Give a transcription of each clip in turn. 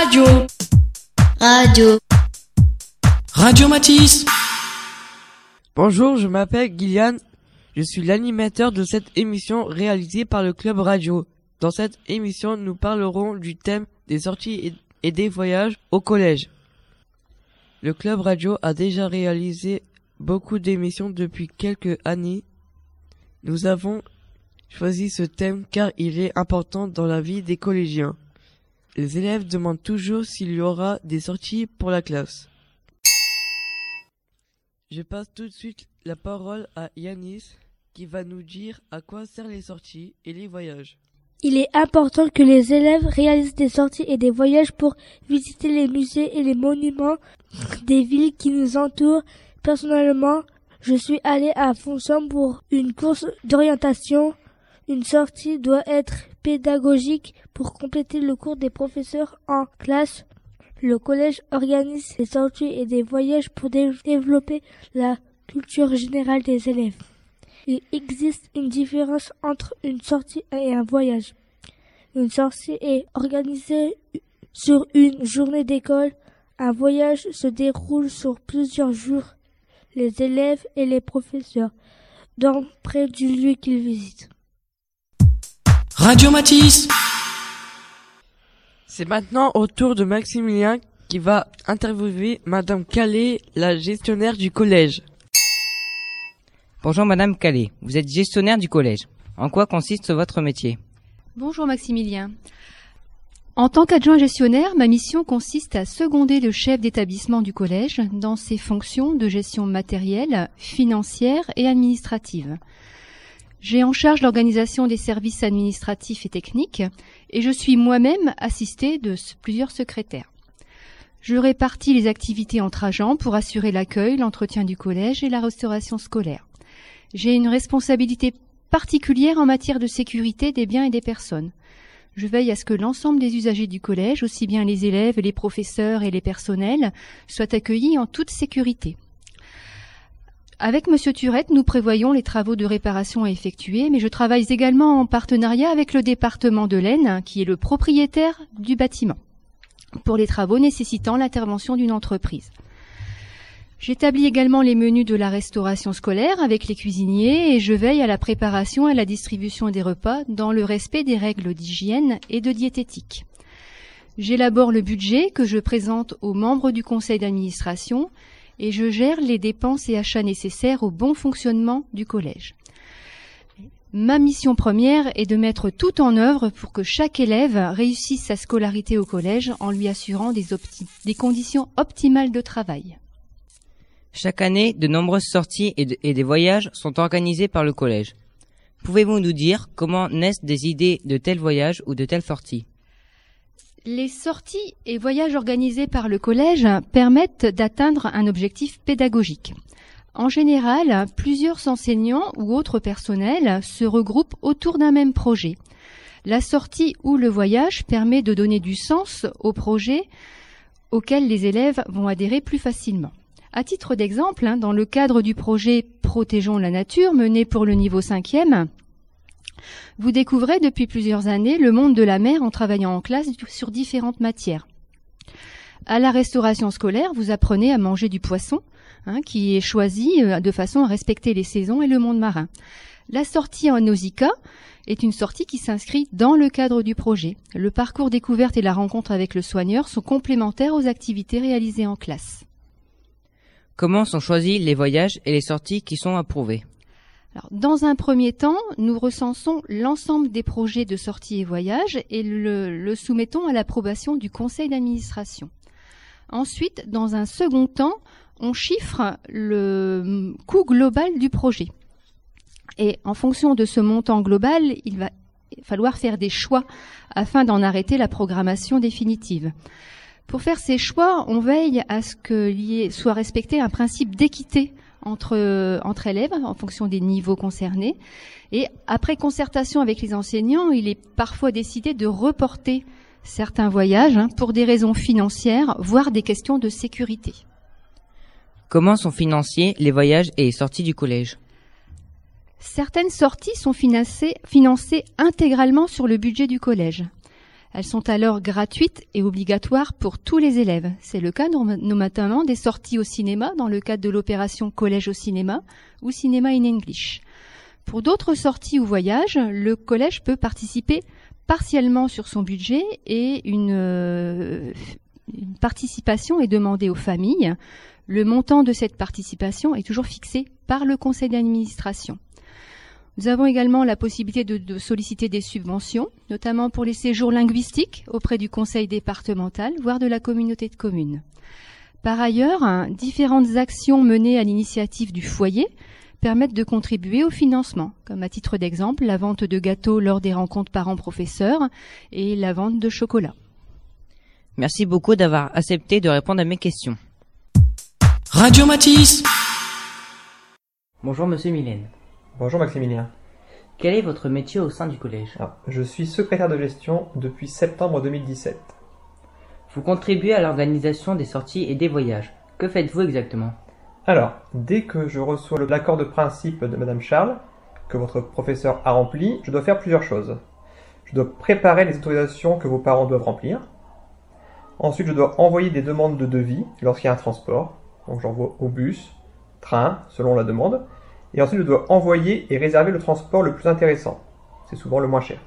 Radio. Radio. Radio Matisse. Bonjour, je m'appelle Gillian. Je suis l'animateur de cette émission réalisée par le Club Radio. Dans cette émission, nous parlerons du thème des sorties et des voyages au collège. Le Club Radio a déjà réalisé beaucoup d'émissions depuis quelques années. Nous avons choisi ce thème car il est important dans la vie des collégiens. Les élèves demandent toujours s'il y aura des sorties pour la classe. Je passe tout de suite la parole à Yanis qui va nous dire à quoi servent les sorties et les voyages. Il est important que les élèves réalisent des sorties et des voyages pour visiter les musées et les monuments des villes qui nous entourent. Personnellement, je suis allé à Fonsom pour une course d'orientation. Une sortie doit être pédagogique pour compléter le cours des professeurs en classe. Le collège organise des sorties et des voyages pour développer la culture générale des élèves. Il existe une différence entre une sortie et un voyage. Une sortie est organisée sur une journée d'école. Un voyage se déroule sur plusieurs jours. Les élèves et les professeurs dans près du lieu qu'ils visitent. Radio Matisse. C'est maintenant au tour de Maximilien qui va interviewer Madame Calais, la gestionnaire du collège. Bonjour Madame Calais, vous êtes gestionnaire du collège. En quoi consiste votre métier? Bonjour Maximilien. En tant qu'adjoint gestionnaire, ma mission consiste à seconder le chef d'établissement du collège dans ses fonctions de gestion matérielle, financière et administrative. J'ai en charge l'organisation des services administratifs et techniques et je suis moi-même assistée de plusieurs secrétaires. Je répartis les activités entre agents pour assurer l'accueil, l'entretien du collège et la restauration scolaire. J'ai une responsabilité particulière en matière de sécurité des biens et des personnes. Je veille à ce que l'ensemble des usagers du collège, aussi bien les élèves, les professeurs et les personnels, soient accueillis en toute sécurité. Avec Monsieur Turette, nous prévoyons les travaux de réparation à effectuer, mais je travaille également en partenariat avec le département de l'Aisne, qui est le propriétaire du bâtiment, pour les travaux nécessitant l'intervention d'une entreprise. J'établis également les menus de la restauration scolaire avec les cuisiniers et je veille à la préparation et à la distribution des repas dans le respect des règles d'hygiène et de diététique. J'élabore le budget que je présente aux membres du conseil d'administration et je gère les dépenses et achats nécessaires au bon fonctionnement du collège. Ma mission première est de mettre tout en œuvre pour que chaque élève réussisse sa scolarité au collège en lui assurant des, conditions optimales de travail. Chaque année, de nombreuses sorties et, des voyages sont organisés par le collège. Pouvez-vous nous dire comment naissent des idées de tels voyages ou de telles sorties? Les sorties et voyages organisés par le collège permettent d'atteindre un objectif pédagogique. En général, plusieurs enseignants ou autres personnels se regroupent autour d'un même projet. La sortie ou le voyage permet de donner du sens au projet auquel les élèves vont adhérer plus facilement. À titre d'exemple, hein, dans le cadre du projet Protégeons la nature mené pour le niveau 5e, vous découvrez depuis plusieurs années le monde de la mer en travaillant en classe sur différentes matières. À la restauration scolaire, vous apprenez à manger du poisson, hein, qui est choisi euh, de façon à respecter les saisons et le monde marin. La sortie en Nausicaa est une sortie qui s'inscrit dans le cadre du projet. Le parcours découverte et la rencontre avec le soigneur sont complémentaires aux activités réalisées en classe. Comment sont choisis les voyages et les sorties qui sont approuvés dans un premier temps, nous recensons l'ensemble des projets de sortie et voyages et le, le soumettons à l'approbation du conseil d'administration. Ensuite, dans un second temps, on chiffre le coût global du projet. Et en fonction de ce montant global, il va falloir faire des choix afin d'en arrêter la programmation définitive. Pour faire ces choix, on veille à ce qu'il soit respecté un principe d'équité entre, entre élèves en fonction des niveaux concernés. Et après concertation avec les enseignants, il est parfois décidé de reporter certains voyages hein, pour des raisons financières, voire des questions de sécurité. Comment sont financés les voyages et les sorties du collège? Certaines sorties sont financées, financées intégralement sur le budget du collège. Elles sont alors gratuites et obligatoires pour tous les élèves. C'est le cas notamment des sorties au cinéma dans le cadre de l'opération Collège au cinéma ou Cinéma in English. Pour d'autres sorties ou voyages, le collège peut participer partiellement sur son budget et une, euh, une participation est demandée aux familles. Le montant de cette participation est toujours fixé par le conseil d'administration. Nous avons également la possibilité de, solliciter des subventions, notamment pour les séjours linguistiques auprès du conseil départemental, voire de la communauté de communes. Par ailleurs, différentes actions menées à l'initiative du foyer permettent de contribuer au financement, comme à titre d'exemple la vente de gâteaux lors des rencontres parents-professeurs et la vente de chocolat. Merci beaucoup d'avoir accepté de répondre à mes questions. Radio Matisse Bonjour Monsieur Mylène. Bonjour Maximilien. Quel est votre métier au sein du collège Je suis secrétaire de gestion depuis septembre 2017. Vous contribuez à l'organisation des sorties et des voyages. Que faites-vous exactement Alors, dès que je reçois l'accord de principe de Madame Charles, que votre professeur a rempli, je dois faire plusieurs choses. Je dois préparer les autorisations que vos parents doivent remplir. Ensuite, je dois envoyer des demandes de devis lorsqu'il y a un transport. Donc j'envoie au bus, train, selon la demande et ensuite je dois envoyer et réserver le transport le plus intéressant. C'est souvent le moins cher.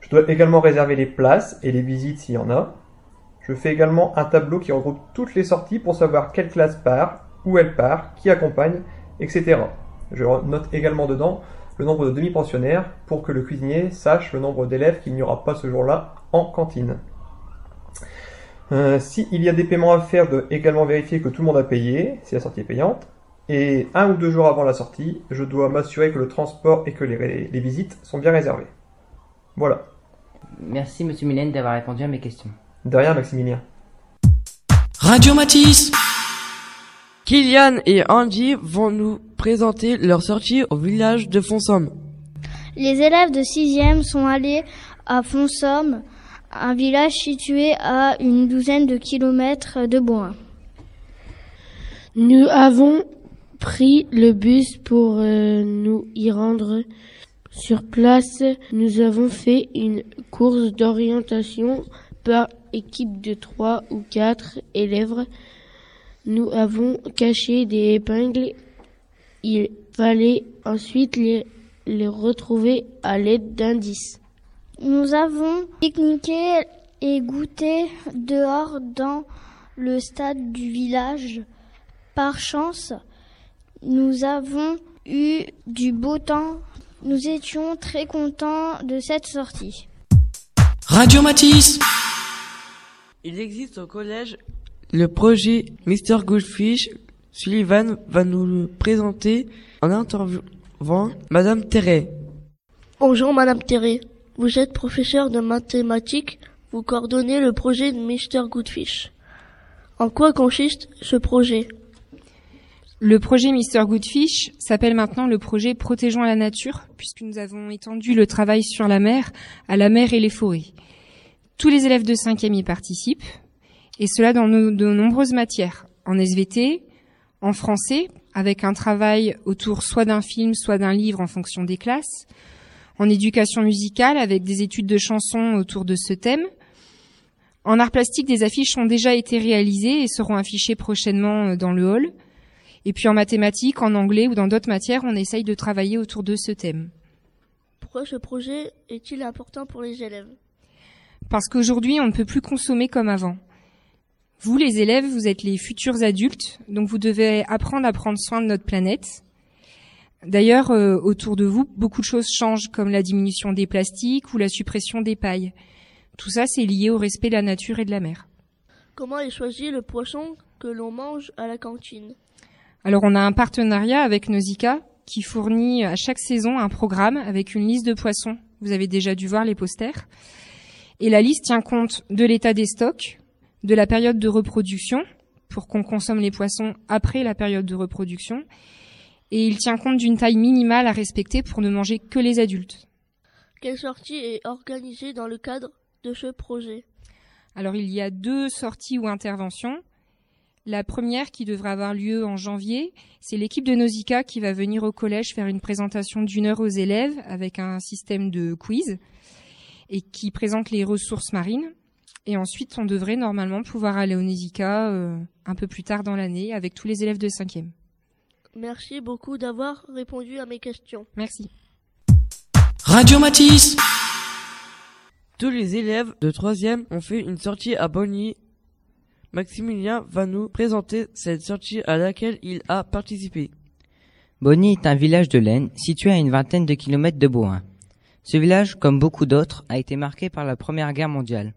Je dois également réserver les places et les visites s'il y en a. Je fais également un tableau qui regroupe toutes les sorties pour savoir quelle classe part, où elle part, qui accompagne, etc. Je note également dedans le nombre de demi-pensionnaires pour que le cuisinier sache le nombre d'élèves qu'il n'y aura pas ce jour-là en cantine. Euh, S'il y a des paiements à faire, je dois également vérifier que tout le monde a payé, si la sortie est payante. Et un ou deux jours avant la sortie, je dois m'assurer que le transport et que les, visites sont bien réservées. Voilà. Merci Monsieur Mylène d'avoir répondu à mes questions. De rien Maximilien. Radio Matisse Kylian et Andy vont nous présenter leur sortie au village de Fonsomme. Les élèves de 6e sont allés à Fonsomme, un village situé à une douzaine de kilomètres de Boin. Nous avons pris le bus pour euh, nous y rendre. Sur place, nous avons fait une course d'orientation par équipe de trois ou quatre élèves. Nous avons caché des épingles. Il fallait ensuite les, les retrouver à l'aide d'indices. Nous avons pique-niqué et goûté dehors dans le stade du village. Par chance, nous avons eu du beau temps. Nous étions très contents de cette sortie. Radio Matisse Il existe au collège le projet Mr. Goldfish. Sullivan va nous le présenter en interviewant Madame Terray. Bonjour Madame Terray. Vous êtes professeur de mathématiques. Vous coordonnez le projet de Mr. Goodfish. En quoi consiste ce projet? Le projet Mister Goodfish s'appelle maintenant le projet Protégeons la nature, puisque nous avons étendu le travail sur la mer à la mer et les forêts. Tous les élèves de 5e y participent, et cela dans de nombreuses matières, en SVT, en français, avec un travail autour soit d'un film, soit d'un livre en fonction des classes, en éducation musicale, avec des études de chansons autour de ce thème, en art plastique, des affiches ont déjà été réalisées et seront affichées prochainement dans le hall. Et puis en mathématiques, en anglais ou dans d'autres matières, on essaye de travailler autour de ce thème. Pourquoi ce projet est-il important pour les élèves? Parce qu'aujourd'hui, on ne peut plus consommer comme avant. Vous, les élèves, vous êtes les futurs adultes, donc vous devez apprendre à prendre soin de notre planète. D'ailleurs, euh, autour de vous, beaucoup de choses changent, comme la diminution des plastiques ou la suppression des pailles. Tout ça, c'est lié au respect de la nature et de la mer. Comment est choisi le poisson que l'on mange à la cantine? Alors on a un partenariat avec Nausicaa qui fournit à chaque saison un programme avec une liste de poissons. Vous avez déjà dû voir les posters. Et la liste tient compte de l'état des stocks, de la période de reproduction, pour qu'on consomme les poissons après la période de reproduction, et il tient compte d'une taille minimale à respecter pour ne manger que les adultes. Quelle sortie est organisée dans le cadre de ce projet? Alors il y a deux sorties ou interventions. La première qui devrait avoir lieu en janvier, c'est l'équipe de Nausicaa qui va venir au collège faire une présentation d'une heure aux élèves avec un système de quiz. et qui présente les ressources marines. Et ensuite, on devrait normalement pouvoir aller au Nizika euh, un peu plus tard dans l'année avec tous les élèves de 5e. Merci beaucoup d'avoir répondu à mes questions. Merci. Radio Matisse Tous les élèves de troisième ont fait une sortie à Bonny. Maximilien va nous présenter cette sortie à laquelle il a participé. Bonny est un village de l'Aisne situé à une vingtaine de kilomètres de Bohain. Ce village, comme beaucoup d'autres, a été marqué par la Première Guerre mondiale.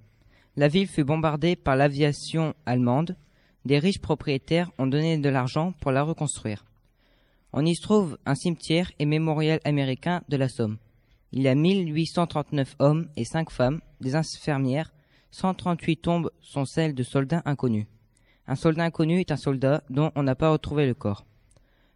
La ville fut bombardée par l'aviation allemande. Des riches propriétaires ont donné de l'argent pour la reconstruire. On y trouve un cimetière et mémorial américain de la Somme. Il y a 1839 hommes et 5 femmes, des infirmières. 138 tombes sont celles de soldats inconnus. Un soldat inconnu est un soldat dont on n'a pas retrouvé le corps.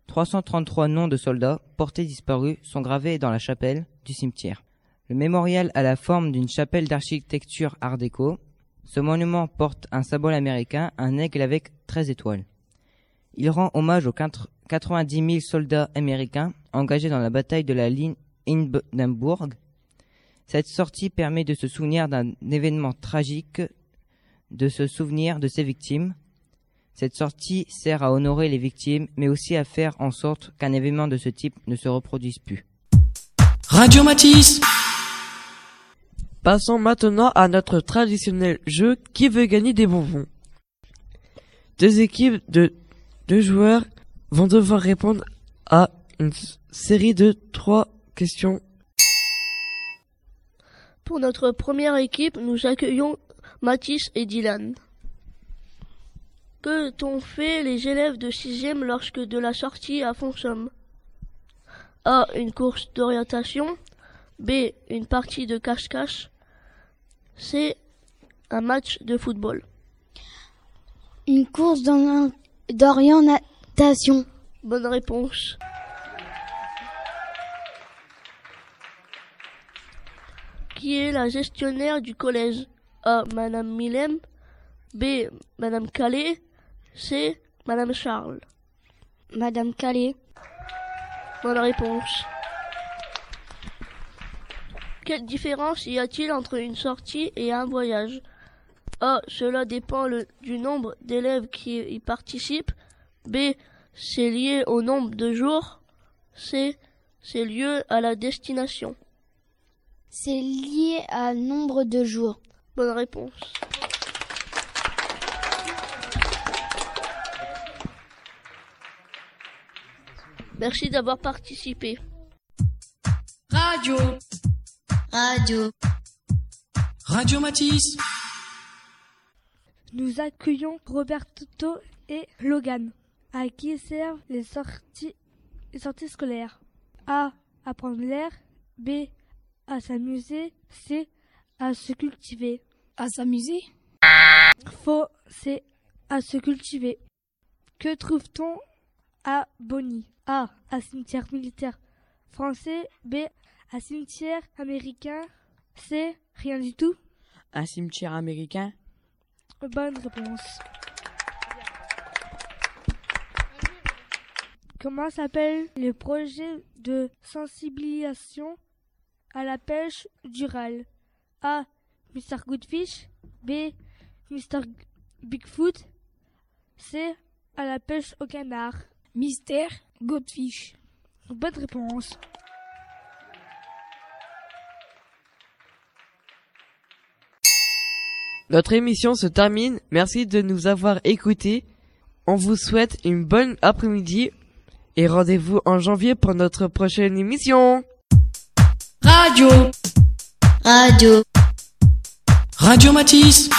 333 noms de soldats portés disparus sont gravés dans la chapelle du cimetière. Le mémorial a la forme d'une chapelle d'architecture art déco. Ce monument porte un symbole américain, un aigle avec 13 étoiles. Il rend hommage aux 90 000 soldats américains engagés dans la bataille de la ligne Hindenburg. Cette sortie permet de se souvenir d'un événement tragique, de se souvenir de ses victimes. Cette sortie sert à honorer les victimes, mais aussi à faire en sorte qu'un événement de ce type ne se reproduise plus. Radio Matisse Passons maintenant à notre traditionnel jeu qui veut gagner des bonbons? Deux équipes de deux joueurs vont devoir répondre à une série de trois questions. Pour notre première équipe, nous accueillons Mathis et Dylan. Que t'ont fait les élèves de sixième lorsque de la sortie à Fonsomme A. Une course d'orientation. B. Une partie de cache-cache. C. Un match de football. Une course d'orientation. Bonne réponse. Qui est la gestionnaire du collège A. Madame Millem. B. Madame Calais. C. Madame Charles. Madame Calais. Bonne réponse. Quelle différence y a-t-il entre une sortie et un voyage? A. Cela dépend le- du nombre d'élèves qui y participent. B. C'est lié au nombre de jours. C. C'est lié à la destination. C'est lié à nombre de jours. Bonne réponse. Merci d'avoir participé. Radio Radio. Radio Matisse Nous accueillons Roberto et Logan, à qui servent les sorties, les sorties scolaires. A. À prendre l'air. B. À s'amuser. C. À se cultiver. À s'amuser? Faux, c'est à se cultiver. Que trouve-t-on à Bonny A. À cimetière militaire français. B. À cimetière américain. C. Rien du tout. Un cimetière américain? Bonne réponse. Comment s'appelle le projet de sensibilisation à la pêche durale A. Mr. Goodfish. B. Mr. Bigfoot. C. À la pêche au canard. Mystère Godfish. Bonne réponse. Notre émission se termine. Merci de nous avoir écoutés. On vous souhaite une bonne après-midi et rendez-vous en janvier pour notre prochaine émission. Radio Radio. Radio Matisse